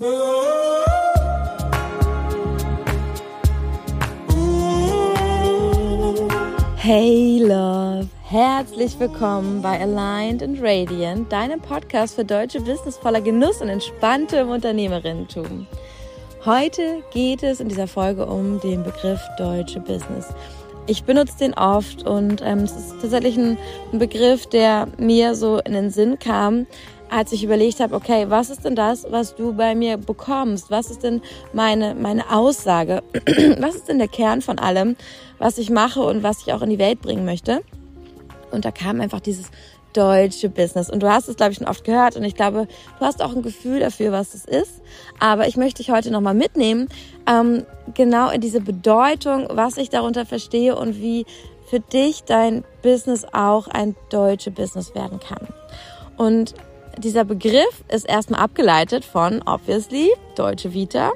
Hey Love, herzlich willkommen bei Aligned and Radiant, deinem Podcast für deutsche Business voller Genuss und entspanntem Unternehmerinnentum. Heute geht es in dieser Folge um den Begriff deutsche Business. Ich benutze den oft und ähm, es ist tatsächlich ein, ein Begriff, der mir so in den Sinn kam, als ich überlegt habe, okay, was ist denn das, was du bei mir bekommst? Was ist denn meine, meine Aussage? was ist denn der Kern von allem, was ich mache und was ich auch in die Welt bringen möchte? Und da kam einfach dieses deutsche Business. Und du hast es, glaube ich, schon oft gehört. Und ich glaube, du hast auch ein Gefühl dafür, was es ist. Aber ich möchte dich heute nochmal mitnehmen, ähm, genau in diese Bedeutung, was ich darunter verstehe und wie für dich dein Business auch ein deutsche Business werden kann. Und dieser Begriff ist erstmal abgeleitet von, obviously, Deutsche Vita.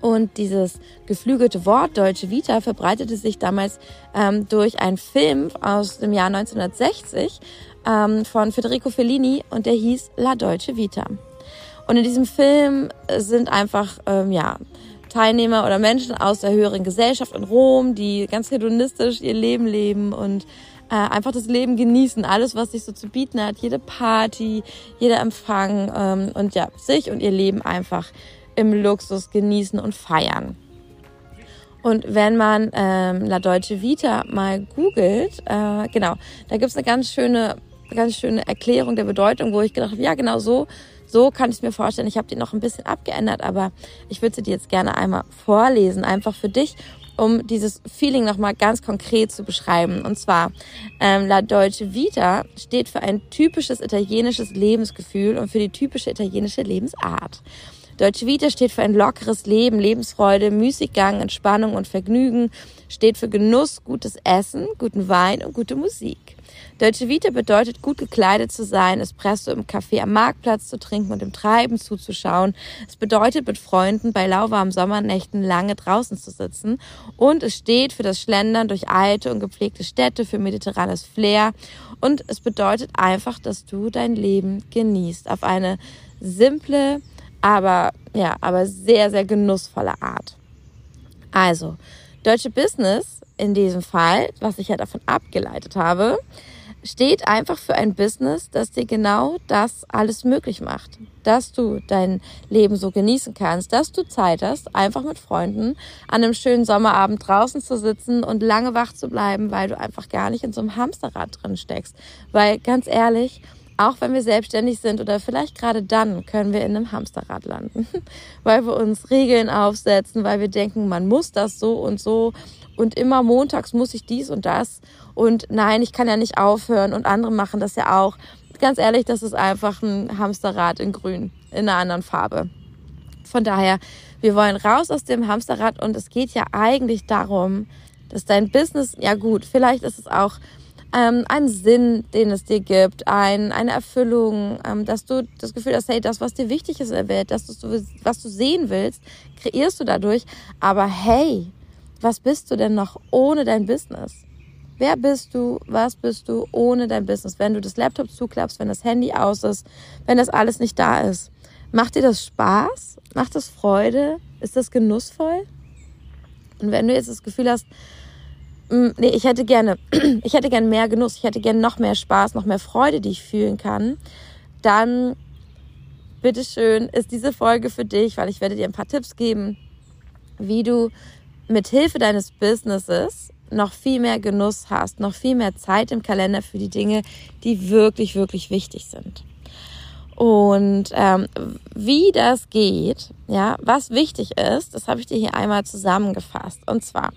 Und dieses geflügelte Wort Deutsche Vita verbreitete sich damals ähm, durch einen Film aus dem Jahr 1960 ähm, von Federico Fellini und der hieß La Deutsche Vita. Und in diesem Film sind einfach, ähm, ja, Teilnehmer oder Menschen aus der höheren Gesellschaft in Rom, die ganz hedonistisch ihr Leben leben und äh, einfach das Leben genießen, alles, was sich so zu bieten hat, jede Party, jeder Empfang ähm, und ja, sich und ihr Leben einfach im Luxus genießen und feiern. Und wenn man ähm, La Deutsche Vita mal googelt, äh, genau, da gibt's eine ganz schöne, ganz schöne Erklärung der Bedeutung, wo ich gedacht habe, ja genau so, so kann ich mir vorstellen. Ich habe die noch ein bisschen abgeändert, aber ich würde sie dir jetzt gerne einmal vorlesen, einfach für dich, um dieses Feeling nochmal ganz konkret zu beschreiben. Und zwar, ähm, La Deutsche Vita steht für ein typisches italienisches Lebensgefühl und für die typische italienische Lebensart. Deutsche Vita steht für ein lockeres Leben, Lebensfreude, Müßiggang, Entspannung und Vergnügen, steht für Genuss, gutes Essen, guten Wein und gute Musik. Deutsche Vita bedeutet, gut gekleidet zu sein, Espresso im Café am Marktplatz zu trinken und dem Treiben zuzuschauen. Es bedeutet, mit Freunden bei lauwarmen Sommernächten lange draußen zu sitzen. Und es steht für das Schlendern durch alte und gepflegte Städte, für mediterranes Flair. Und es bedeutet einfach, dass du dein Leben genießt. Auf eine simple, aber, ja, aber sehr, sehr genussvolle Art. Also, Deutsche Business in diesem Fall, was ich ja davon abgeleitet habe, steht einfach für ein Business, das dir genau das alles möglich macht. Dass du dein Leben so genießen kannst, dass du Zeit hast, einfach mit Freunden an einem schönen Sommerabend draußen zu sitzen und lange wach zu bleiben, weil du einfach gar nicht in so einem Hamsterrad drin steckst. Weil ganz ehrlich, auch wenn wir selbstständig sind oder vielleicht gerade dann können wir in einem Hamsterrad landen, weil wir uns Regeln aufsetzen, weil wir denken, man muss das so und so. Und immer montags muss ich dies und das. Und nein, ich kann ja nicht aufhören. Und andere machen das ja auch. Ganz ehrlich, das ist einfach ein Hamsterrad in grün, in einer anderen Farbe. Von daher, wir wollen raus aus dem Hamsterrad. Und es geht ja eigentlich darum, dass dein Business, ja gut, vielleicht ist es auch ähm, ein Sinn, den es dir gibt, ein, eine Erfüllung, ähm, dass du das Gefühl hast, hey, das, was dir wichtig ist in der Welt, was du sehen willst, kreierst du dadurch. Aber hey, was bist du denn noch ohne dein Business? Wer bist du? Was bist du ohne dein Business? Wenn du das Laptop zuklappst, wenn das Handy aus ist, wenn das alles nicht da ist. Macht dir das Spaß? Macht das Freude? Ist das genussvoll? Und wenn du jetzt das Gefühl hast, mm, nee, ich hätte gerne, ich hätte gerne mehr Genuss, ich hätte gerne noch mehr Spaß, noch mehr Freude, die ich fühlen kann, dann bitteschön ist diese Folge für dich, weil ich werde dir ein paar Tipps geben, wie du mit Hilfe deines Businesses noch viel mehr Genuss hast, noch viel mehr Zeit im Kalender für die Dinge, die wirklich, wirklich wichtig sind. Und ähm, wie das geht, ja, was wichtig ist, das habe ich dir hier einmal zusammengefasst. Und zwar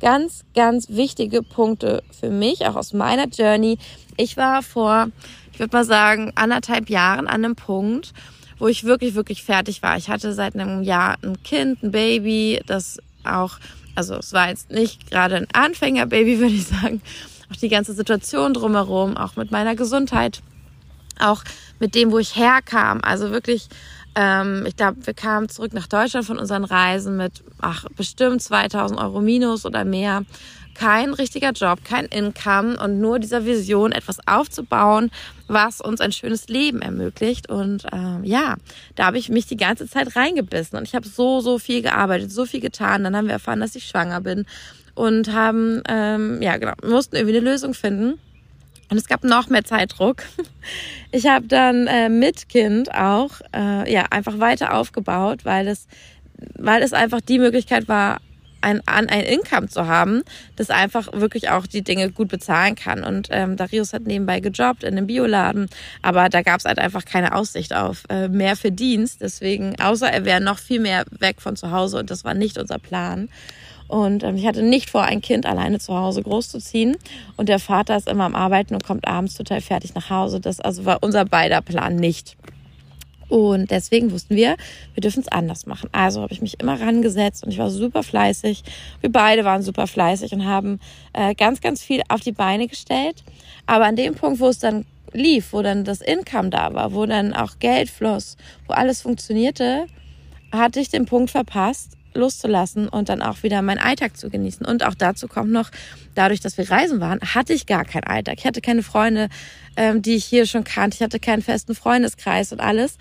ganz, ganz wichtige Punkte für mich, auch aus meiner Journey. Ich war vor, ich würde mal sagen, anderthalb Jahren an einem Punkt, wo ich wirklich, wirklich fertig war. Ich hatte seit einem Jahr ein Kind, ein Baby, das auch, also es war jetzt nicht gerade ein Anfängerbaby, würde ich sagen. Auch die ganze Situation drumherum, auch mit meiner Gesundheit, auch mit dem, wo ich herkam. Also wirklich Ähm, ich glaube, wir kamen zurück nach Deutschland von unseren Reisen mit, ach, bestimmt 2000 Euro minus oder mehr. Kein richtiger Job, kein Income und nur dieser Vision, etwas aufzubauen, was uns ein schönes Leben ermöglicht. Und ähm, ja, da habe ich mich die ganze Zeit reingebissen und ich habe so, so viel gearbeitet, so viel getan. Dann haben wir erfahren, dass ich schwanger bin und haben, ähm, ja genau, mussten irgendwie eine Lösung finden. Und es gab noch mehr Zeitdruck. Ich habe dann äh, mit Kind auch äh, ja einfach weiter aufgebaut, weil es, weil es einfach die Möglichkeit war, ein, ein Income zu haben, das einfach wirklich auch die Dinge gut bezahlen kann. Und ähm, Darius hat nebenbei gejobbt in einem Bioladen, aber da gab es halt einfach keine Aussicht auf äh, mehr Verdienst. Deswegen, außer er wäre noch viel mehr weg von zu Hause und das war nicht unser Plan. Und ähm, ich hatte nicht vor, ein Kind alleine zu Hause großzuziehen. Und der Vater ist immer am Arbeiten und kommt abends total fertig nach Hause. Das also war unser beider Plan nicht. Und deswegen wussten wir, wir dürfen es anders machen. Also habe ich mich immer rangesetzt und ich war super fleißig. Wir beide waren super fleißig und haben äh, ganz, ganz viel auf die Beine gestellt. Aber an dem Punkt, wo es dann lief, wo dann das Income da war, wo dann auch Geld floss, wo alles funktionierte, hatte ich den Punkt verpasst, loszulassen und dann auch wieder meinen Alltag zu genießen. Und auch dazu kommt noch, dadurch, dass wir reisen waren, hatte ich gar keinen Alltag. Ich hatte keine Freunde, ähm, die ich hier schon kannte. Ich hatte keinen festen Freundeskreis und alles.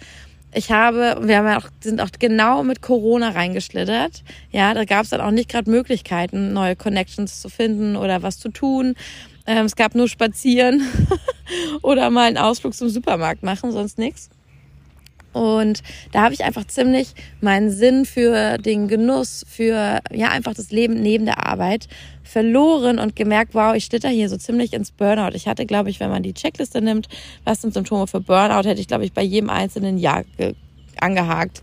Ich habe, wir haben ja auch, sind auch genau mit Corona reingeschlittert. Ja, da gab es dann auch nicht gerade Möglichkeiten, neue Connections zu finden oder was zu tun. Ähm, es gab nur Spazieren oder mal einen Ausflug zum Supermarkt machen, sonst nichts. Und da habe ich einfach ziemlich meinen Sinn für den Genuss, für ja einfach das Leben neben der Arbeit verloren und gemerkt, wow, ich schlitter hier so ziemlich ins Burnout. Ich hatte, glaube ich, wenn man die Checkliste nimmt, was sind Symptome für Burnout, hätte ich, glaube ich, bei jedem einzelnen Jahr angehakt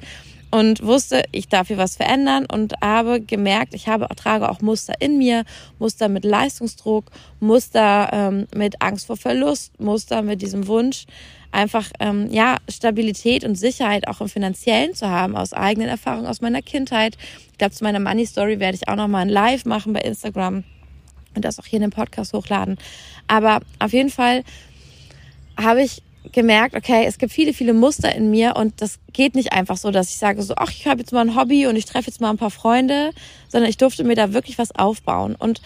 und wusste, ich darf hier was verändern und habe gemerkt, ich habe trage auch Muster in mir, Muster mit Leistungsdruck, Muster ähm, mit Angst vor Verlust, Muster mit diesem Wunsch, einfach ähm, ja Stabilität und Sicherheit auch im finanziellen zu haben aus eigenen Erfahrungen aus meiner Kindheit. Ich glaube, zu meiner Money Story werde ich auch noch mal ein Live machen bei Instagram und das auch hier in den Podcast hochladen. Aber auf jeden Fall habe ich gemerkt, okay, es gibt viele, viele Muster in mir und das geht nicht einfach so, dass ich sage so, ach, ich habe jetzt mal ein Hobby und ich treffe jetzt mal ein paar Freunde, sondern ich durfte mir da wirklich was aufbauen und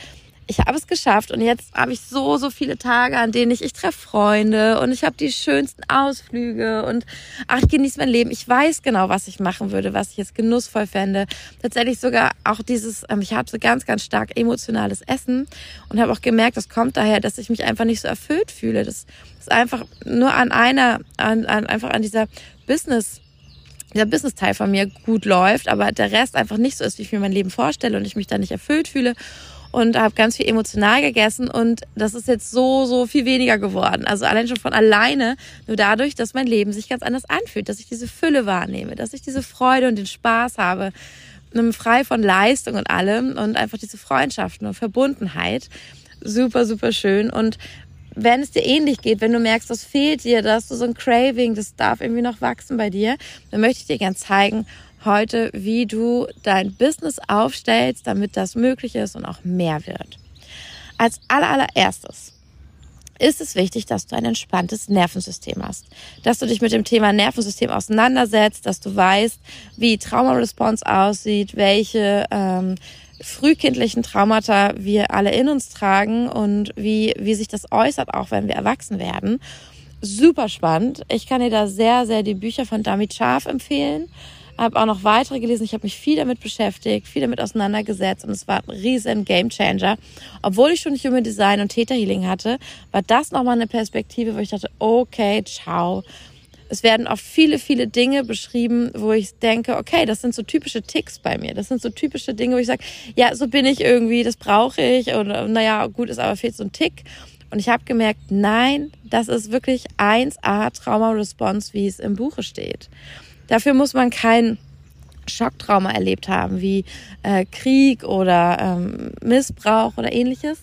ich habe es geschafft und jetzt habe ich so, so viele Tage, an denen ich, ich treffe Freunde und ich habe die schönsten Ausflüge und ach, ich genieße mein Leben. Ich weiß genau, was ich machen würde, was ich jetzt genussvoll fände. Tatsächlich sogar auch dieses, ähm, ich habe so ganz, ganz stark emotionales Essen und habe auch gemerkt, das kommt daher, dass ich mich einfach nicht so erfüllt fühle. Das ist einfach nur an einer, an, an einfach an dieser Business der Business-Teil von mir gut läuft, aber der Rest einfach nicht so ist, wie ich mir mein Leben vorstelle und ich mich da nicht erfüllt fühle und habe ganz viel emotional gegessen und das ist jetzt so, so viel weniger geworden. Also allein schon von alleine, nur dadurch, dass mein Leben sich ganz anders anfühlt, dass ich diese Fülle wahrnehme, dass ich diese Freude und den Spaß habe, frei von Leistung und allem und einfach diese Freundschaften und Verbundenheit. Super, super schön und wenn es dir ähnlich geht, wenn du merkst, das fehlt dir, dass du so ein Craving, das darf irgendwie noch wachsen bei dir, dann möchte ich dir gern zeigen, heute, wie du dein Business aufstellst, damit das möglich ist und auch mehr wird. Als allererstes ist es wichtig, dass du ein entspanntes Nervensystem hast. Dass du dich mit dem Thema Nervensystem auseinandersetzt, dass du weißt, wie Trauma-Response aussieht, welche ähm, frühkindlichen Traumata wir alle in uns tragen und wie, wie sich das äußert, auch wenn wir erwachsen werden. Super spannend. Ich kann dir da sehr, sehr die Bücher von Damit Scharf empfehlen habe auch noch weitere gelesen. Ich habe mich viel damit beschäftigt, viel damit auseinandergesetzt und es war ein riesen Gamechanger. Obwohl ich schon Human Design und Theta Healing hatte, war das nochmal eine Perspektive, wo ich dachte, okay, ciao. Es werden oft viele, viele Dinge beschrieben, wo ich denke, okay, das sind so typische Ticks bei mir. Das sind so typische Dinge, wo ich sage, ja, so bin ich irgendwie, das brauche ich. Und naja, gut, ist aber fehlt so ein Tick. Und ich habe gemerkt, nein, das ist wirklich 1A Trauma Response, wie es im Buche steht. Dafür muss man kein Schocktrauma erlebt haben, wie äh, Krieg oder ähm, Missbrauch oder ähnliches.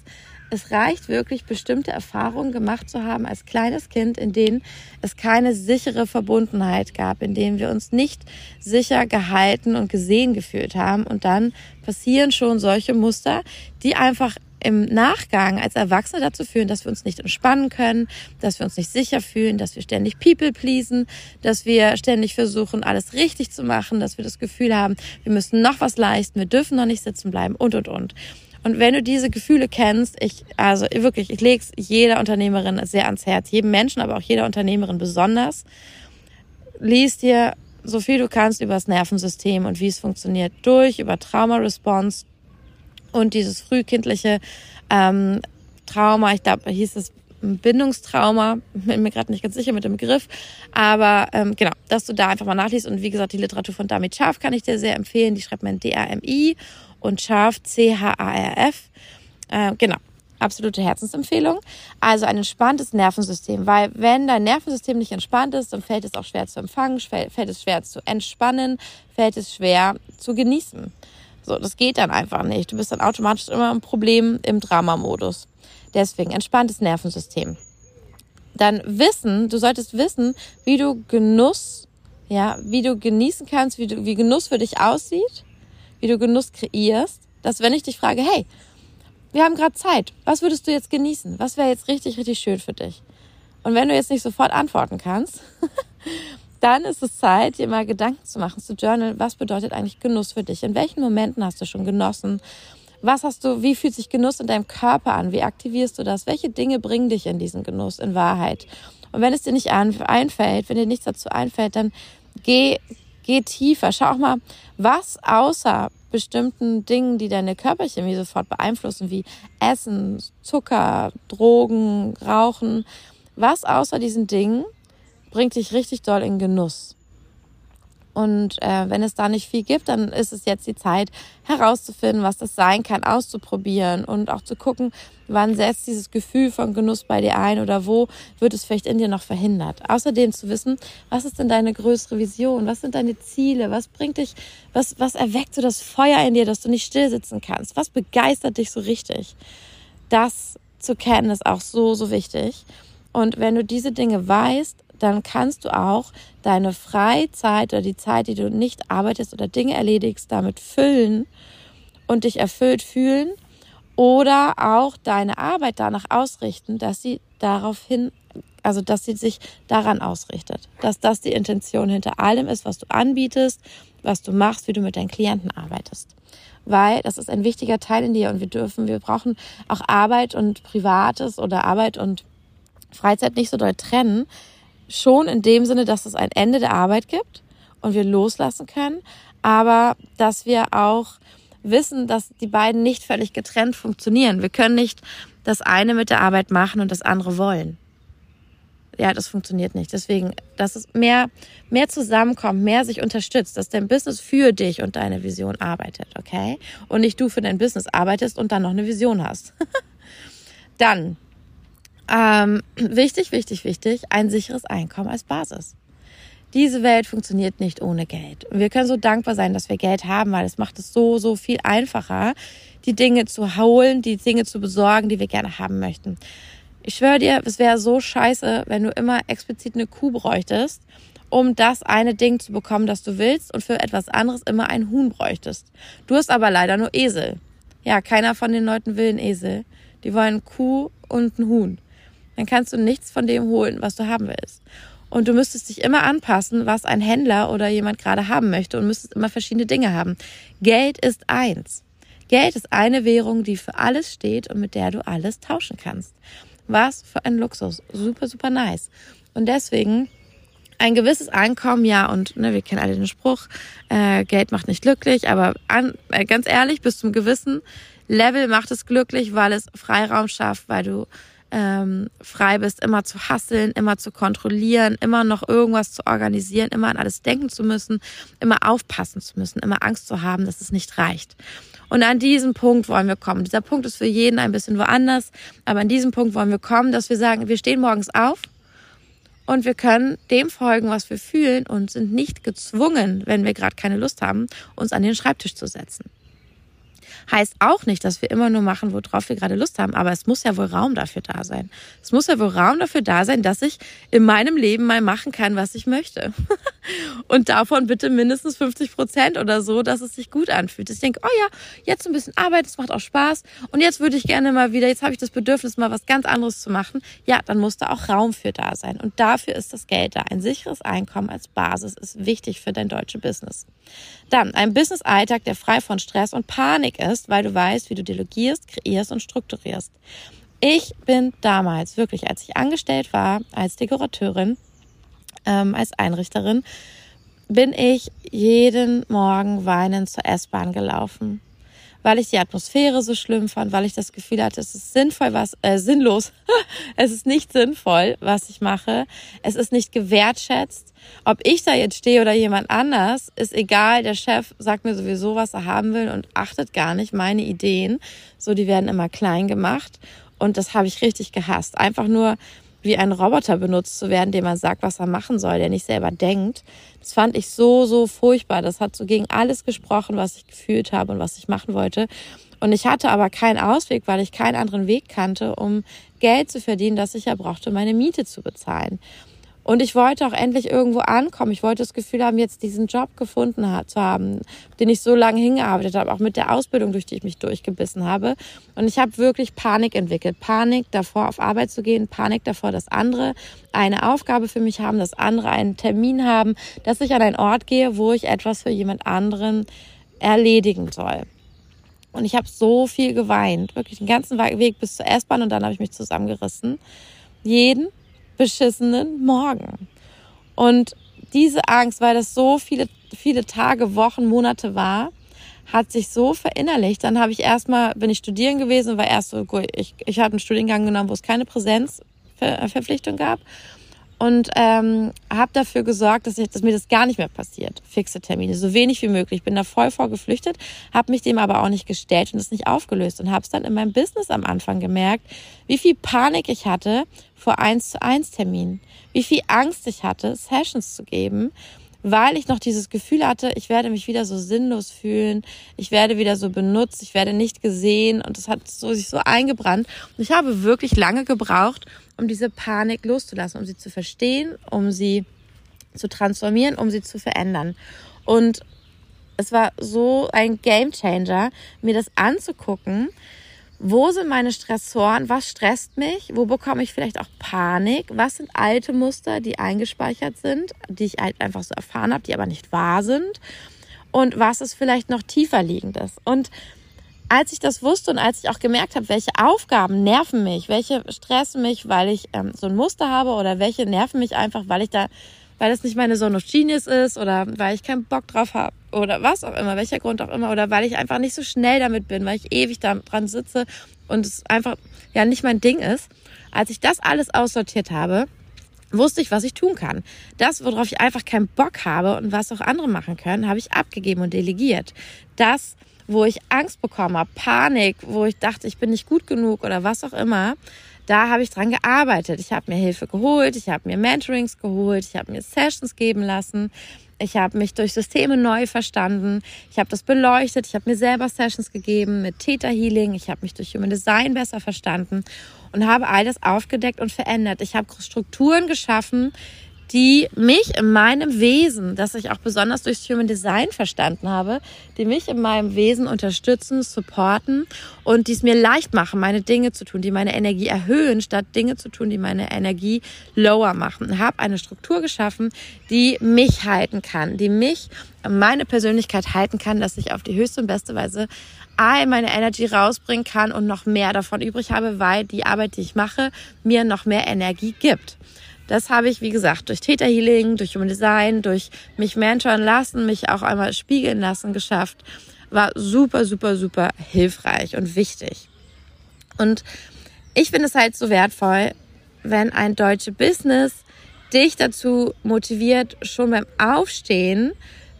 Es reicht wirklich, bestimmte Erfahrungen gemacht zu haben als kleines Kind, in denen es keine sichere Verbundenheit gab, in denen wir uns nicht sicher gehalten und gesehen gefühlt haben. Und dann passieren schon solche Muster, die einfach im Nachgang als Erwachsene dazu führen, dass wir uns nicht entspannen können, dass wir uns nicht sicher fühlen, dass wir ständig People pleasen, dass wir ständig versuchen, alles richtig zu machen, dass wir das Gefühl haben, wir müssen noch was leisten, wir dürfen noch nicht sitzen bleiben und, und, und. Und wenn du diese Gefühle kennst, ich, also wirklich, ich lege es jeder Unternehmerin sehr ans Herz, jedem Menschen, aber auch jeder Unternehmerin besonders, lies dir so viel du kannst über das Nervensystem und wie es funktioniert durch, über Trauma-Response und dieses frühkindliche ähm, Trauma, ich glaube, hieß es Bindungstrauma, bin mir gerade nicht ganz sicher mit dem Begriff, aber ähm, genau, dass du da einfach mal nachliest. Und wie gesagt, die Literatur von Damit Scharf kann ich dir sehr empfehlen, die schreibt man D-A-M-I und Scharf C-H-A-R-F, äh, genau, absolute Herzensempfehlung. Also ein entspanntes Nervensystem, weil wenn dein Nervensystem nicht entspannt ist, dann fällt es auch schwer zu empfangen, fällt es schwer zu entspannen, fällt es schwer zu genießen. So, das geht dann einfach nicht. Du bist dann automatisch immer ein Problem im Dramamodus. Deswegen entspanntes Nervensystem. Dann Wissen, du solltest wissen, wie du Genuss, ja, wie du genießen kannst, wie, du, wie Genuss für dich aussieht, wie du Genuss kreierst, dass wenn ich dich frage, hey, wir haben gerade Zeit. Was würdest du jetzt genießen? Was wäre jetzt richtig, richtig schön für dich? Und wenn du jetzt nicht sofort antworten kannst, dann ist es Zeit, dir mal Gedanken zu machen, zu journalen. Was bedeutet eigentlich Genuss für dich? In welchen Momenten hast du schon genossen? Was hast du, wie fühlt sich Genuss in deinem Körper an? Wie aktivierst du das? Welche Dinge bringen dich in diesen Genuss in Wahrheit? Und wenn es dir nicht einfällt, wenn dir nichts dazu einfällt, dann geh, geh tiefer. Schau auch mal, was außer bestimmten Dingen, die deine Körperchemie sofort beeinflussen, wie Essen, Zucker, Drogen, Rauchen. Was außer diesen Dingen bringt dich richtig doll in Genuss? Und äh, wenn es da nicht viel gibt, dann ist es jetzt die Zeit herauszufinden, was das sein kann, auszuprobieren und auch zu gucken, wann setzt dieses Gefühl von Genuss bei dir ein oder wo wird es vielleicht in dir noch verhindert. Außerdem zu wissen, was ist denn deine größere Vision, was sind deine Ziele, was bringt dich, was, was erweckt so das Feuer in dir, dass du nicht still sitzen kannst, was begeistert dich so richtig. Das zu kennen ist auch so, so wichtig. Und wenn du diese Dinge weißt, dann kannst du auch deine Freizeit oder die Zeit, die du nicht arbeitest oder Dinge erledigst, damit füllen und dich erfüllt fühlen oder auch deine Arbeit danach ausrichten, dass sie daraufhin, also dass sie sich daran ausrichtet, dass das die Intention hinter allem ist, was du anbietest, was du machst, wie du mit deinen Klienten arbeitest. Weil das ist ein wichtiger Teil in dir und wir dürfen, wir brauchen auch Arbeit und Privates oder Arbeit und Freizeit nicht so doll trennen, schon in dem Sinne, dass es ein Ende der Arbeit gibt und wir loslassen können, aber dass wir auch wissen, dass die beiden nicht völlig getrennt funktionieren. Wir können nicht das eine mit der Arbeit machen und das andere wollen. Ja, das funktioniert nicht. Deswegen, dass es mehr, mehr zusammenkommt, mehr sich unterstützt, dass dein Business für dich und deine Vision arbeitet, okay? Und nicht du für dein Business arbeitest und dann noch eine Vision hast. dann ähm, wichtig, wichtig, wichtig, ein sicheres Einkommen als Basis. Diese Welt funktioniert nicht ohne Geld. Und wir können so dankbar sein, dass wir Geld haben, weil es macht es so, so viel einfacher, die Dinge zu holen, die Dinge zu besorgen, die wir gerne haben möchten. Ich schwöre dir, es wäre so scheiße, wenn du immer explizit eine Kuh bräuchtest, um das eine Ding zu bekommen, das du willst und für etwas anderes immer ein Huhn bräuchtest. Du hast aber leider nur Esel. Ja, keiner von den Leuten will einen Esel. Die wollen Kuh und ein Huhn dann kannst du nichts von dem holen, was du haben willst. Und du müsstest dich immer anpassen, was ein Händler oder jemand gerade haben möchte und müsstest immer verschiedene Dinge haben. Geld ist eins. Geld ist eine Währung, die für alles steht und mit der du alles tauschen kannst. Was für ein Luxus. Super, super nice. Und deswegen ein gewisses Einkommen, ja, und ne, wir kennen alle den Spruch, äh, Geld macht nicht glücklich, aber an, äh, ganz ehrlich, bis zum gewissen Level macht es glücklich, weil es Freiraum schafft, weil du ähm, frei bist, immer zu hasseln, immer zu kontrollieren, immer noch irgendwas zu organisieren, immer an alles denken zu müssen, immer aufpassen zu müssen, immer Angst zu haben, dass es nicht reicht. Und an diesem Punkt wollen wir kommen. Dieser Punkt ist für jeden ein bisschen woanders, aber an diesem Punkt wollen wir kommen, dass wir sagen, wir stehen morgens auf und wir können dem folgen, was wir fühlen und sind nicht gezwungen, wenn wir gerade keine Lust haben, uns an den Schreibtisch zu setzen. Heißt auch nicht, dass wir immer nur machen, worauf wir gerade Lust haben, aber es muss ja wohl Raum dafür da sein. Es muss ja wohl Raum dafür da sein, dass ich in meinem Leben mal machen kann, was ich möchte. Und davon bitte mindestens 50 Prozent oder so, dass es sich gut anfühlt. Ich denke, oh ja, jetzt ein bisschen Arbeit, es macht auch Spaß. Und jetzt würde ich gerne mal wieder, jetzt habe ich das Bedürfnis, mal was ganz anderes zu machen. Ja, dann muss da auch Raum für da sein. Und dafür ist das Geld da. Ein sicheres Einkommen als Basis ist wichtig für dein deutsches Business. Dann ein Business-Alltag, der frei von Stress und Panik ist, weil du weißt, wie du delegierst, kreierst und strukturierst. Ich bin damals wirklich, als ich angestellt war, als Dekorateurin, ähm, als Einrichterin, bin ich jeden Morgen weinend zur S-Bahn gelaufen weil ich die Atmosphäre so schlimm fand, weil ich das Gefühl hatte, es ist sinnvoll, was äh, sinnlos. es ist nicht sinnvoll, was ich mache. Es ist nicht gewertschätzt. Ob ich da jetzt stehe oder jemand anders, ist egal. Der Chef sagt mir sowieso, was er haben will und achtet gar nicht meine Ideen. So, die werden immer klein gemacht. Und das habe ich richtig gehasst. Einfach nur wie ein Roboter benutzt zu werden, dem man sagt, was er machen soll, der nicht selber denkt. Das fand ich so, so furchtbar. Das hat so gegen alles gesprochen, was ich gefühlt habe und was ich machen wollte. Und ich hatte aber keinen Ausweg, weil ich keinen anderen Weg kannte, um Geld zu verdienen, das ich ja brauchte, meine Miete zu bezahlen. Und ich wollte auch endlich irgendwo ankommen. Ich wollte das Gefühl haben, jetzt diesen Job gefunden zu haben, den ich so lange hingearbeitet habe, auch mit der Ausbildung, durch die ich mich durchgebissen habe. Und ich habe wirklich Panik entwickelt. Panik davor, auf Arbeit zu gehen, Panik davor, dass andere eine Aufgabe für mich haben, dass andere einen Termin haben, dass ich an einen Ort gehe, wo ich etwas für jemand anderen erledigen soll. Und ich habe so viel geweint, wirklich den ganzen Weg bis zur S-Bahn und dann habe ich mich zusammengerissen. Jeden beschissenen Morgen. Und diese Angst, weil das so viele, viele Tage, Wochen, Monate war, hat sich so verinnerlicht. Dann habe ich erstmal, bin ich studieren gewesen, war erst so, ich, ich habe einen Studiengang genommen, wo es keine Präsenzverpflichtung gab und ähm, habe dafür gesorgt, dass, ich, dass mir das gar nicht mehr passiert. Fixe Termine, so wenig wie möglich. Ich bin da voll vorgeflüchtet, habe mich dem aber auch nicht gestellt und es nicht aufgelöst und habe es dann in meinem Business am Anfang gemerkt, wie viel Panik ich hatte vor eins zu eins Terminen, wie viel Angst ich hatte, Sessions zu geben weil ich noch dieses Gefühl hatte, ich werde mich wieder so sinnlos fühlen, ich werde wieder so benutzt, ich werde nicht gesehen und das hat so, sich so eingebrannt. Und ich habe wirklich lange gebraucht, um diese Panik loszulassen, um sie zu verstehen, um sie zu transformieren, um sie zu verändern. Und es war so ein Game Changer, mir das anzugucken, wo sind meine Stressoren? Was stresst mich? Wo bekomme ich vielleicht auch Panik? Was sind alte Muster, die eingespeichert sind, die ich halt einfach so erfahren habe, die aber nicht wahr sind? Und was ist vielleicht noch tiefer liegendes? Und als ich das wusste und als ich auch gemerkt habe, welche Aufgaben nerven mich, welche stressen mich, weil ich ähm, so ein Muster habe oder welche nerven mich einfach, weil ich da weil das nicht meine Zone of Genius ist oder weil ich keinen Bock drauf habe oder was auch immer, welcher Grund auch immer oder weil ich einfach nicht so schnell damit bin, weil ich ewig da dran sitze und es einfach ja nicht mein Ding ist. Als ich das alles aussortiert habe, wusste ich, was ich tun kann. Das, worauf ich einfach keinen Bock habe und was auch andere machen können, habe ich abgegeben und delegiert. Das, wo ich Angst bekommen habe, Panik, wo ich dachte, ich bin nicht gut genug oder was auch immer, da habe ich dran gearbeitet. Ich habe mir Hilfe geholt, ich habe mir Mentorings geholt, ich habe mir Sessions geben lassen. Ich habe mich durch Systeme neu verstanden. Ich habe das beleuchtet. Ich habe mir selber Sessions gegeben mit Theta Healing. Ich habe mich durch Human Design besser verstanden und habe all das aufgedeckt und verändert. Ich habe Strukturen geschaffen, die mich in meinem Wesen, das ich auch besonders durchs Human Design verstanden habe, die mich in meinem Wesen unterstützen, supporten und die es mir leicht machen, meine Dinge zu tun, die meine Energie erhöhen, statt Dinge zu tun, die meine Energie lower machen. Habe eine Struktur geschaffen, die mich halten kann, die mich, meine Persönlichkeit halten kann, dass ich auf die höchste und beste Weise all meine Energy rausbringen kann und noch mehr davon übrig habe, weil die Arbeit, die ich mache, mir noch mehr Energie gibt. Das habe ich, wie gesagt, durch Theta Healing, durch Human Design, durch mich mentoren lassen, mich auch einmal spiegeln lassen geschafft. War super, super, super hilfreich und wichtig. Und ich finde es halt so wertvoll, wenn ein deutsches Business dich dazu motiviert, schon beim Aufstehen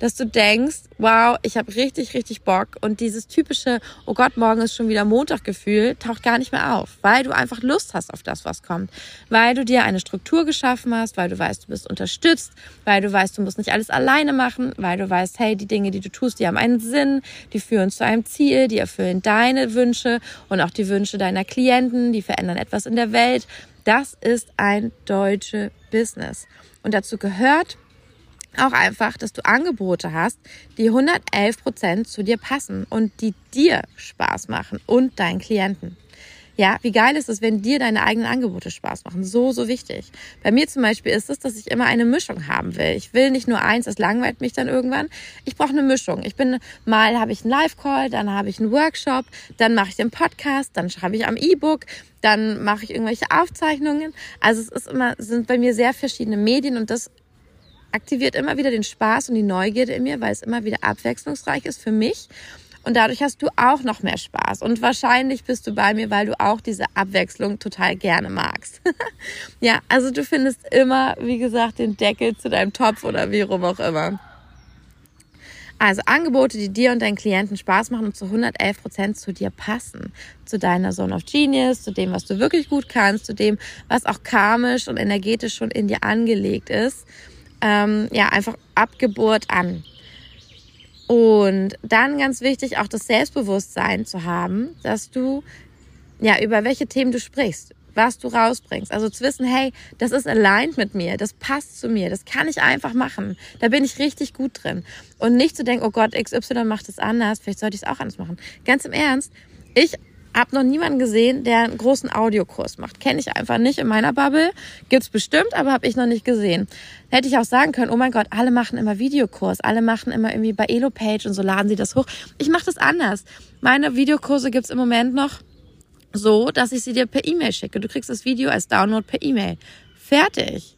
dass du denkst, wow, ich habe richtig, richtig Bock und dieses typische, oh Gott, morgen ist schon wieder Montag-Gefühl, taucht gar nicht mehr auf, weil du einfach Lust hast auf das, was kommt, weil du dir eine Struktur geschaffen hast, weil du weißt, du bist unterstützt, weil du weißt, du musst nicht alles alleine machen, weil du weißt, hey, die Dinge, die du tust, die haben einen Sinn, die führen zu einem Ziel, die erfüllen deine Wünsche und auch die Wünsche deiner Klienten, die verändern etwas in der Welt. Das ist ein deutsche Business. Und dazu gehört auch einfach, dass du Angebote hast, die 111 Prozent zu dir passen und die dir Spaß machen und deinen Klienten. Ja, wie geil ist es, wenn dir deine eigenen Angebote Spaß machen? So, so wichtig. Bei mir zum Beispiel ist es, dass ich immer eine Mischung haben will. Ich will nicht nur eins, das langweilt mich dann irgendwann. Ich brauche eine Mischung. Ich bin, mal habe ich einen Live-Call, dann habe ich einen Workshop, dann mache ich den Podcast, dann schreibe ich am E-Book, dann mache ich irgendwelche Aufzeichnungen. Also es ist immer, sind bei mir sehr verschiedene Medien und das aktiviert immer wieder den Spaß und die Neugierde in mir, weil es immer wieder abwechslungsreich ist für mich. Und dadurch hast du auch noch mehr Spaß. Und wahrscheinlich bist du bei mir, weil du auch diese Abwechslung total gerne magst. ja, also du findest immer, wie gesagt, den Deckel zu deinem Topf oder wie rum auch immer. Also Angebote, die dir und deinen Klienten Spaß machen und zu 111 Prozent zu dir passen. Zu deiner Zone of Genius, zu dem, was du wirklich gut kannst, zu dem, was auch karmisch und energetisch schon in dir angelegt ist ähm, ja, einfach ab Geburt an. Und dann ganz wichtig, auch das Selbstbewusstsein zu haben, dass du, ja, über welche Themen du sprichst, was du rausbringst. Also zu wissen, hey, das ist aligned mit mir, das passt zu mir, das kann ich einfach machen. Da bin ich richtig gut drin. Und nicht zu denken, oh Gott, XY macht es anders, vielleicht sollte ich es auch anders machen. Ganz im Ernst, ich hab noch niemanden gesehen, der einen großen Audiokurs macht. Kenne ich einfach nicht in meiner Bubble. Gibt's bestimmt, aber habe ich noch nicht gesehen. Hätte ich auch sagen können, oh mein Gott, alle machen immer Videokurs, alle machen immer irgendwie bei Elopage und so laden sie das hoch. Ich mache das anders. Meine Videokurse gibt's im Moment noch so, dass ich sie dir per E-Mail schicke. Du kriegst das Video als Download per E-Mail. Fertig.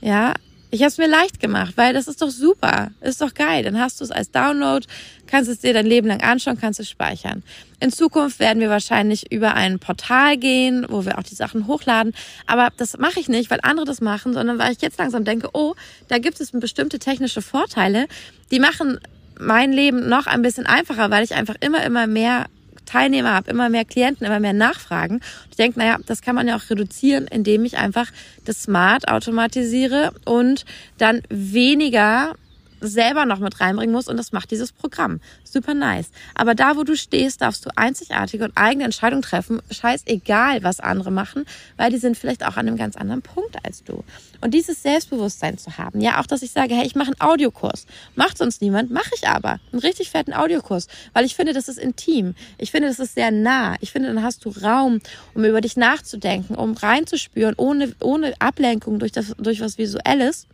Ja, ich habe es mir leicht gemacht, weil das ist doch super, ist doch geil. Dann hast du es als Download, kannst es dir dein Leben lang anschauen, kannst es speichern. In Zukunft werden wir wahrscheinlich über ein Portal gehen, wo wir auch die Sachen hochladen. Aber das mache ich nicht, weil andere das machen, sondern weil ich jetzt langsam denke, oh, da gibt es bestimmte technische Vorteile, die machen mein Leben noch ein bisschen einfacher, weil ich einfach immer, immer mehr Teilnehmer habe, immer mehr Klienten, immer mehr Nachfragen. Und ich denke, naja, das kann man ja auch reduzieren, indem ich einfach das Smart automatisiere und dann weniger selber noch mit reinbringen muss und das macht dieses Programm. Super nice. Aber da, wo du stehst, darfst du einzigartige und eigene Entscheidungen treffen. Scheißegal, was andere machen, weil die sind vielleicht auch an einem ganz anderen Punkt als du. Und dieses Selbstbewusstsein zu haben, ja, auch, dass ich sage, hey, ich mache einen Audiokurs. Macht sonst niemand, mache ich aber. Einen richtig fetten Audiokurs, weil ich finde, das ist intim. Ich finde, das ist sehr nah. Ich finde, dann hast du Raum, um über dich nachzudenken, um reinzuspüren, ohne, ohne Ablenkung durch das, durch was Visuelles.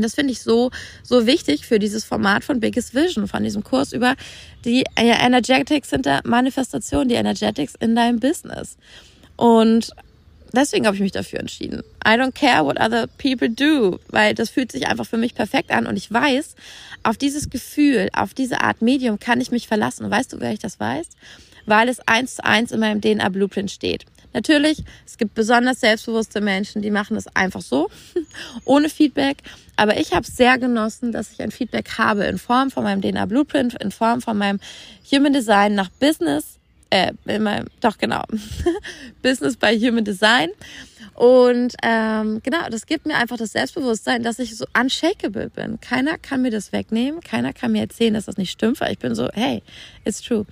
Und das finde ich so, so wichtig für dieses Format von Biggest Vision, von diesem Kurs über die Energetics hinter Manifestation, die Energetics in deinem Business. Und deswegen habe ich mich dafür entschieden. I don't care what other people do, weil das fühlt sich einfach für mich perfekt an und ich weiß, auf dieses Gefühl, auf diese Art Medium kann ich mich verlassen. Und weißt du, wer ich das weiß? Weil es eins zu eins in meinem DNA Blueprint steht. Natürlich, es gibt besonders selbstbewusste Menschen, die machen es einfach so, ohne Feedback. Aber ich habe sehr genossen, dass ich ein Feedback habe in Form von meinem DNA Blueprint, in Form von meinem Human Design nach Business, äh, in meinem, doch genau, Business bei Human Design. Und ähm, genau, das gibt mir einfach das Selbstbewusstsein, dass ich so unshakable bin. Keiner kann mir das wegnehmen, keiner kann mir erzählen, dass das nicht stimmt, weil ich bin so, hey, it's true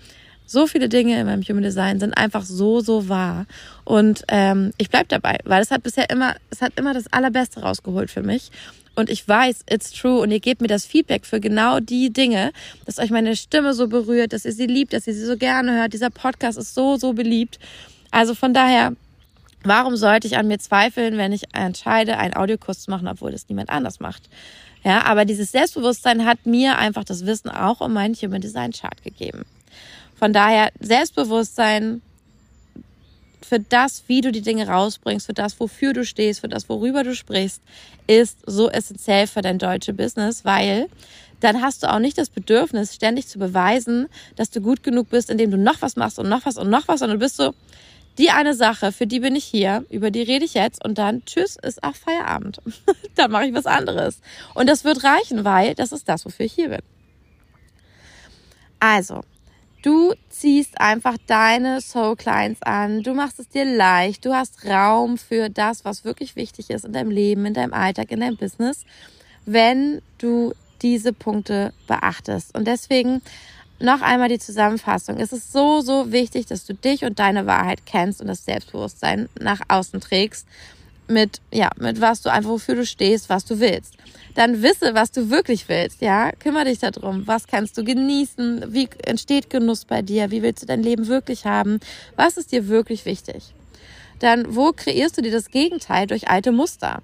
so viele Dinge in meinem Human Design sind einfach so, so wahr. Und ähm, ich bleib dabei, weil es hat bisher immer, es hat immer das Allerbeste rausgeholt für mich. Und ich weiß, it's true. Und ihr gebt mir das Feedback für genau die Dinge, dass euch meine Stimme so berührt, dass ihr sie liebt, dass ihr sie so gerne hört. Dieser Podcast ist so, so beliebt. Also von daher, warum sollte ich an mir zweifeln, wenn ich entscheide, einen Audiokurs zu machen, obwohl das niemand anders macht? Ja, aber dieses Selbstbewusstsein hat mir einfach das Wissen auch um meinen Human Design Chart gegeben. Von daher Selbstbewusstsein für das, wie du die Dinge rausbringst, für das, wofür du stehst, für das, worüber du sprichst, ist so essentiell für dein deutsche Business, weil dann hast du auch nicht das Bedürfnis, ständig zu beweisen, dass du gut genug bist, indem du noch was machst und noch was und noch was und du bist so, die eine Sache, für die bin ich hier, über die rede ich jetzt und dann tschüss, ist auch Feierabend. dann mache ich was anderes. Und das wird reichen, weil das ist das, wofür ich hier bin. Also, Du ziehst einfach deine Soul Clients an, du machst es dir leicht, du hast Raum für das, was wirklich wichtig ist in deinem Leben, in deinem Alltag, in deinem Business, wenn du diese Punkte beachtest. Und deswegen noch einmal die Zusammenfassung. Es ist so, so wichtig, dass du dich und deine Wahrheit kennst und das Selbstbewusstsein nach außen trägst mit, ja, mit was du einfach, wofür du stehst, was du willst. Dann wisse, was du wirklich willst, ja. Kümmer dich darum. Was kannst du genießen? Wie entsteht Genuss bei dir? Wie willst du dein Leben wirklich haben? Was ist dir wirklich wichtig? Dann, wo kreierst du dir das Gegenteil durch alte Muster?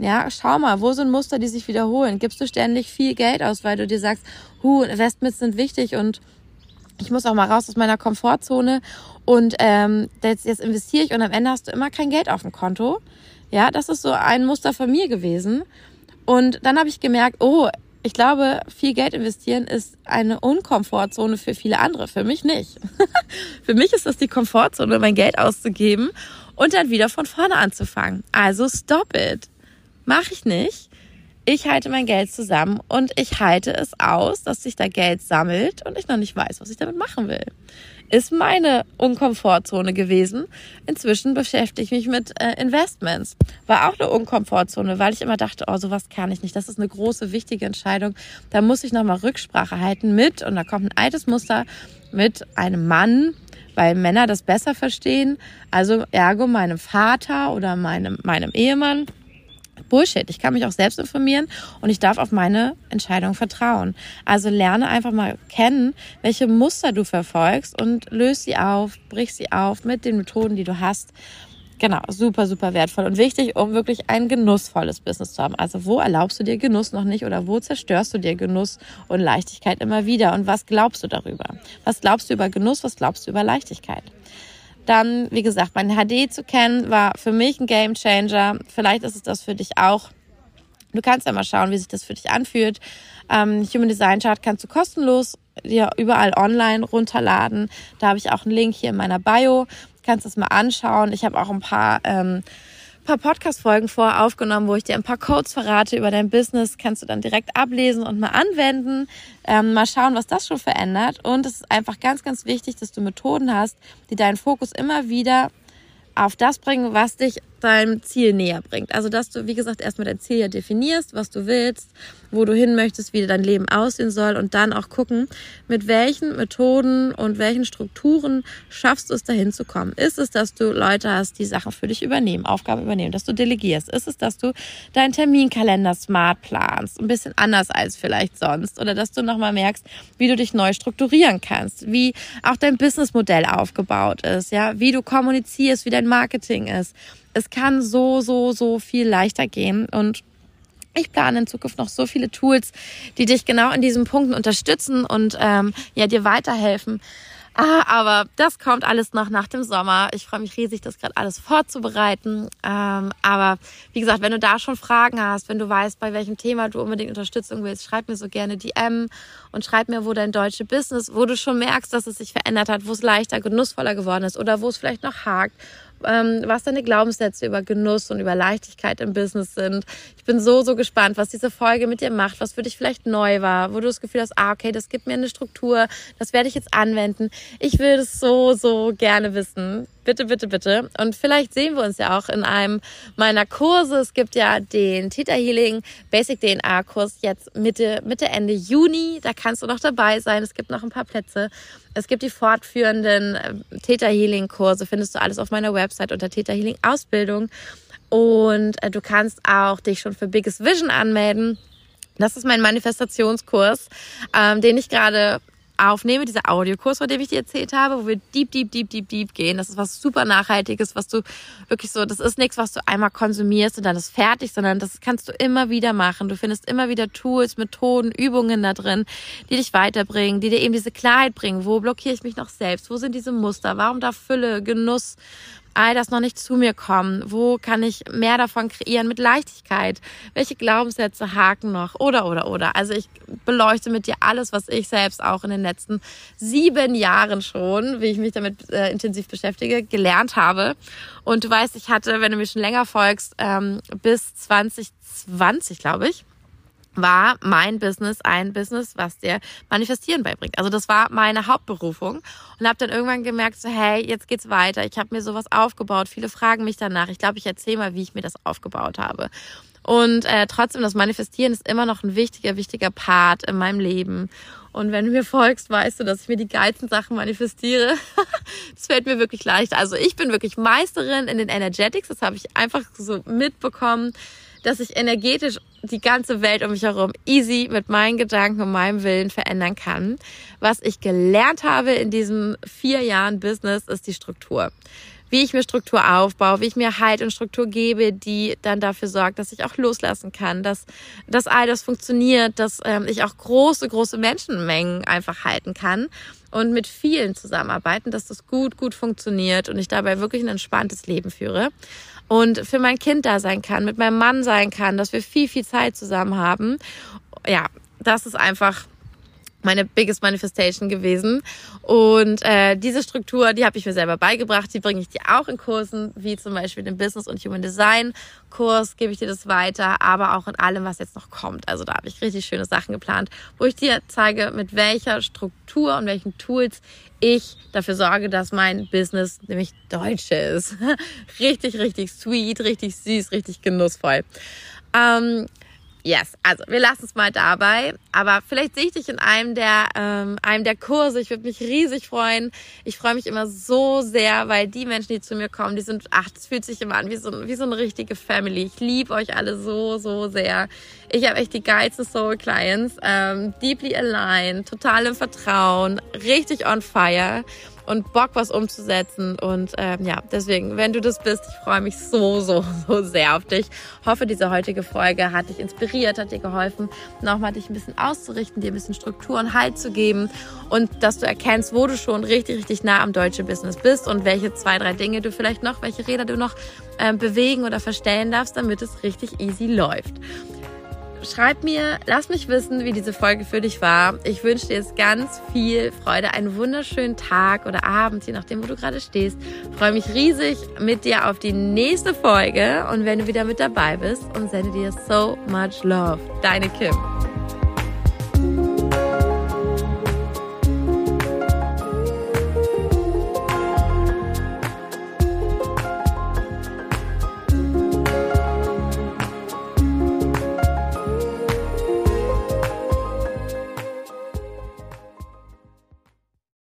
Ja, schau mal, wo sind Muster, die sich wiederholen? Gibst du ständig viel Geld aus, weil du dir sagst, hu, Investments sind wichtig und ich muss auch mal raus aus meiner Komfortzone und ähm, jetzt, jetzt investiere ich und am Ende hast du immer kein Geld auf dem Konto. Ja, das ist so ein Muster von mir gewesen. Und dann habe ich gemerkt, oh, ich glaube, viel Geld investieren ist eine Unkomfortzone für viele andere. Für mich nicht. für mich ist das die Komfortzone, mein Geld auszugeben und dann wieder von vorne anzufangen. Also stop it. Mach ich nicht ich halte mein Geld zusammen und ich halte es aus, dass sich da Geld sammelt und ich noch nicht weiß, was ich damit machen will. Ist meine Unkomfortzone gewesen. Inzwischen beschäftige ich mich mit äh, Investments. War auch eine Unkomfortzone, weil ich immer dachte, oh, sowas kann ich nicht. Das ist eine große, wichtige Entscheidung. Da muss ich nochmal Rücksprache halten mit, und da kommt ein altes Muster, mit einem Mann, weil Männer das besser verstehen. Also ergo meinem Vater oder meinem, meinem Ehemann Bullshit. Ich kann mich auch selbst informieren und ich darf auf meine Entscheidung vertrauen. Also lerne einfach mal kennen, welche Muster du verfolgst und löse sie auf, brich sie auf mit den Methoden, die du hast. Genau, super, super wertvoll und wichtig, um wirklich ein genussvolles Business zu haben. Also wo erlaubst du dir Genuss noch nicht oder wo zerstörst du dir Genuss und Leichtigkeit immer wieder? Und was glaubst du darüber? Was glaubst du über Genuss? Was glaubst du über Leichtigkeit? Dann, wie gesagt, mein HD zu kennen war für mich ein Game Changer. Vielleicht ist es das für dich auch. Du kannst ja mal schauen, wie sich das für dich anfühlt. Ähm, Human Design Chart kannst du kostenlos dir überall online runterladen. Da habe ich auch einen Link hier in meiner Bio. Du kannst es mal anschauen. Ich habe auch ein paar ähm, paar Podcast-Folgen vor aufgenommen, wo ich dir ein paar Codes verrate über dein Business. Kannst du dann direkt ablesen und mal anwenden. Ähm, mal schauen, was das schon verändert. Und es ist einfach ganz, ganz wichtig, dass du Methoden hast, die deinen Fokus immer wieder auf das bringen, was dich deinem Ziel näher bringt. Also, dass du, wie gesagt, erstmal dein Ziel ja definierst, was du willst, wo du hin möchtest, wie dein Leben aussehen soll und dann auch gucken, mit welchen Methoden und welchen Strukturen schaffst du es, dahin zu kommen. Ist es, dass du Leute hast, die Sachen für dich übernehmen, Aufgaben übernehmen, dass du delegierst? Ist es, dass du deinen Terminkalender smart planst, ein bisschen anders als vielleicht sonst? Oder dass du nochmal merkst, wie du dich neu strukturieren kannst, wie auch dein Businessmodell aufgebaut ist, ja, wie du kommunizierst, wie dein Marketing ist es kann so, so, so viel leichter gehen und ich plane in Zukunft noch so viele Tools, die dich genau in diesen Punkten unterstützen und ähm, ja dir weiterhelfen. Ah, aber das kommt alles noch nach dem Sommer. Ich freue mich riesig, das gerade alles vorzubereiten. Ähm, aber wie gesagt, wenn du da schon Fragen hast, wenn du weißt, bei welchem Thema du unbedingt Unterstützung willst, schreib mir so gerne DM und schreib mir, wo dein deutsche Business, wo du schon merkst, dass es sich verändert hat, wo es leichter, genussvoller geworden ist oder wo es vielleicht noch hakt ähm, was deine Glaubenssätze über Genuss und über Leichtigkeit im Business sind. Ich bin so, so gespannt, was diese Folge mit dir macht, was für dich vielleicht neu war, wo du das Gefühl hast, ah, okay, das gibt mir eine Struktur, das werde ich jetzt anwenden. Ich will das so, so gerne wissen. Bitte, bitte, bitte. Und vielleicht sehen wir uns ja auch in einem meiner Kurse. Es gibt ja den Theta Healing Basic DNA Kurs jetzt Mitte, Mitte, Ende Juni. Da kannst du noch dabei sein. Es gibt noch ein paar Plätze. Es gibt die fortführenden äh, Theta Healing Kurse. Findest du alles auf meiner Website unter Theta Healing Ausbildung. Und äh, du kannst auch dich schon für Biggest Vision anmelden. Das ist mein Manifestationskurs, ähm, den ich gerade aufnehme, dieser Audiokurs, von dem ich dir erzählt habe, wo wir deep, deep, deep, deep, deep gehen. Das ist was super Nachhaltiges, was du wirklich so, das ist nichts, was du einmal konsumierst und dann ist fertig, sondern das kannst du immer wieder machen. Du findest immer wieder Tools, Methoden, Übungen da drin, die dich weiterbringen, die dir eben diese Klarheit bringen. Wo blockiere ich mich noch selbst? Wo sind diese Muster? Warum da Fülle, Genuss, all das noch nicht zu mir kommen? Wo kann ich mehr davon kreieren mit Leichtigkeit? Welche Glaubenssätze haken noch? Oder, oder, oder. Also ich beleuchte mit dir alles, was ich selbst auch in den letzten sieben Jahren schon, wie ich mich damit äh, intensiv beschäftige, gelernt habe. Und du weißt, ich hatte, wenn du mir schon länger folgst, ähm, bis 2020, glaube ich, war mein Business ein Business, was dir Manifestieren beibringt. Also das war meine Hauptberufung und habe dann irgendwann gemerkt, so hey, jetzt geht's weiter. Ich habe mir sowas aufgebaut. Viele fragen mich danach. Ich glaube, ich erzähle mal, wie ich mir das aufgebaut habe. Und äh, trotzdem, das Manifestieren ist immer noch ein wichtiger, wichtiger Part in meinem Leben. Und wenn du mir folgst, weißt du, dass ich mir die geilsten Sachen manifestiere. das fällt mir wirklich leicht. Also ich bin wirklich Meisterin in den Energetics. Das habe ich einfach so mitbekommen dass ich energetisch die ganze Welt um mich herum easy mit meinen Gedanken und meinem Willen verändern kann. Was ich gelernt habe in diesen vier Jahren Business ist die Struktur. Wie ich mir Struktur aufbaue, wie ich mir Halt und Struktur gebe, die dann dafür sorgt, dass ich auch loslassen kann, dass, dass all das funktioniert, dass ähm, ich auch große, große Menschenmengen einfach halten kann und mit vielen zusammenarbeiten, dass das gut, gut funktioniert und ich dabei wirklich ein entspanntes Leben führe und für mein Kind da sein kann, mit meinem Mann sein kann, dass wir viel, viel Zeit zusammen haben. Ja, das ist einfach meine biggest manifestation gewesen. Und äh, diese Struktur, die habe ich mir selber beigebracht, die bringe ich dir auch in Kursen, wie zum Beispiel den Business und Human Design Kurs, gebe ich dir das weiter, aber auch in allem, was jetzt noch kommt. Also da habe ich richtig schöne Sachen geplant, wo ich dir zeige, mit welcher Struktur und welchen Tools ich dafür sorge, dass mein Business nämlich deutsch ist. richtig, richtig sweet, richtig süß, richtig genussvoll. Ähm, Yes, also wir lassen es mal dabei. Aber vielleicht sehe ich dich in einem der, ähm, einem der Kurse. Ich würde mich riesig freuen. Ich freue mich immer so sehr, weil die Menschen, die zu mir kommen, die sind, ach, das fühlt sich immer an wie so, wie so eine richtige Family. Ich liebe euch alle so, so sehr. Ich habe echt die geilsten Soul Clients, ähm, deeply aligned, total im Vertrauen, richtig on fire und Bock, was umzusetzen. Und ähm, ja, deswegen, wenn du das bist, ich freue mich so, so, so sehr auf dich. Hoffe, diese heutige Folge hat dich inspiriert, hat dir geholfen, nochmal dich ein bisschen auszurichten, dir ein bisschen Struktur und Halt zu geben und dass du erkennst, wo du schon richtig, richtig nah am deutschen Business bist und welche zwei, drei Dinge du vielleicht noch, welche Räder du noch äh, bewegen oder verstellen darfst, damit es richtig easy läuft schreib mir, lass mich wissen, wie diese Folge für dich war. Ich wünsche dir jetzt ganz viel Freude, einen wunderschönen Tag oder Abend, je nachdem, wo du gerade stehst. Ich freue mich riesig mit dir auf die nächste Folge und wenn du wieder mit dabei bist und sende dir so much love. Deine Kim.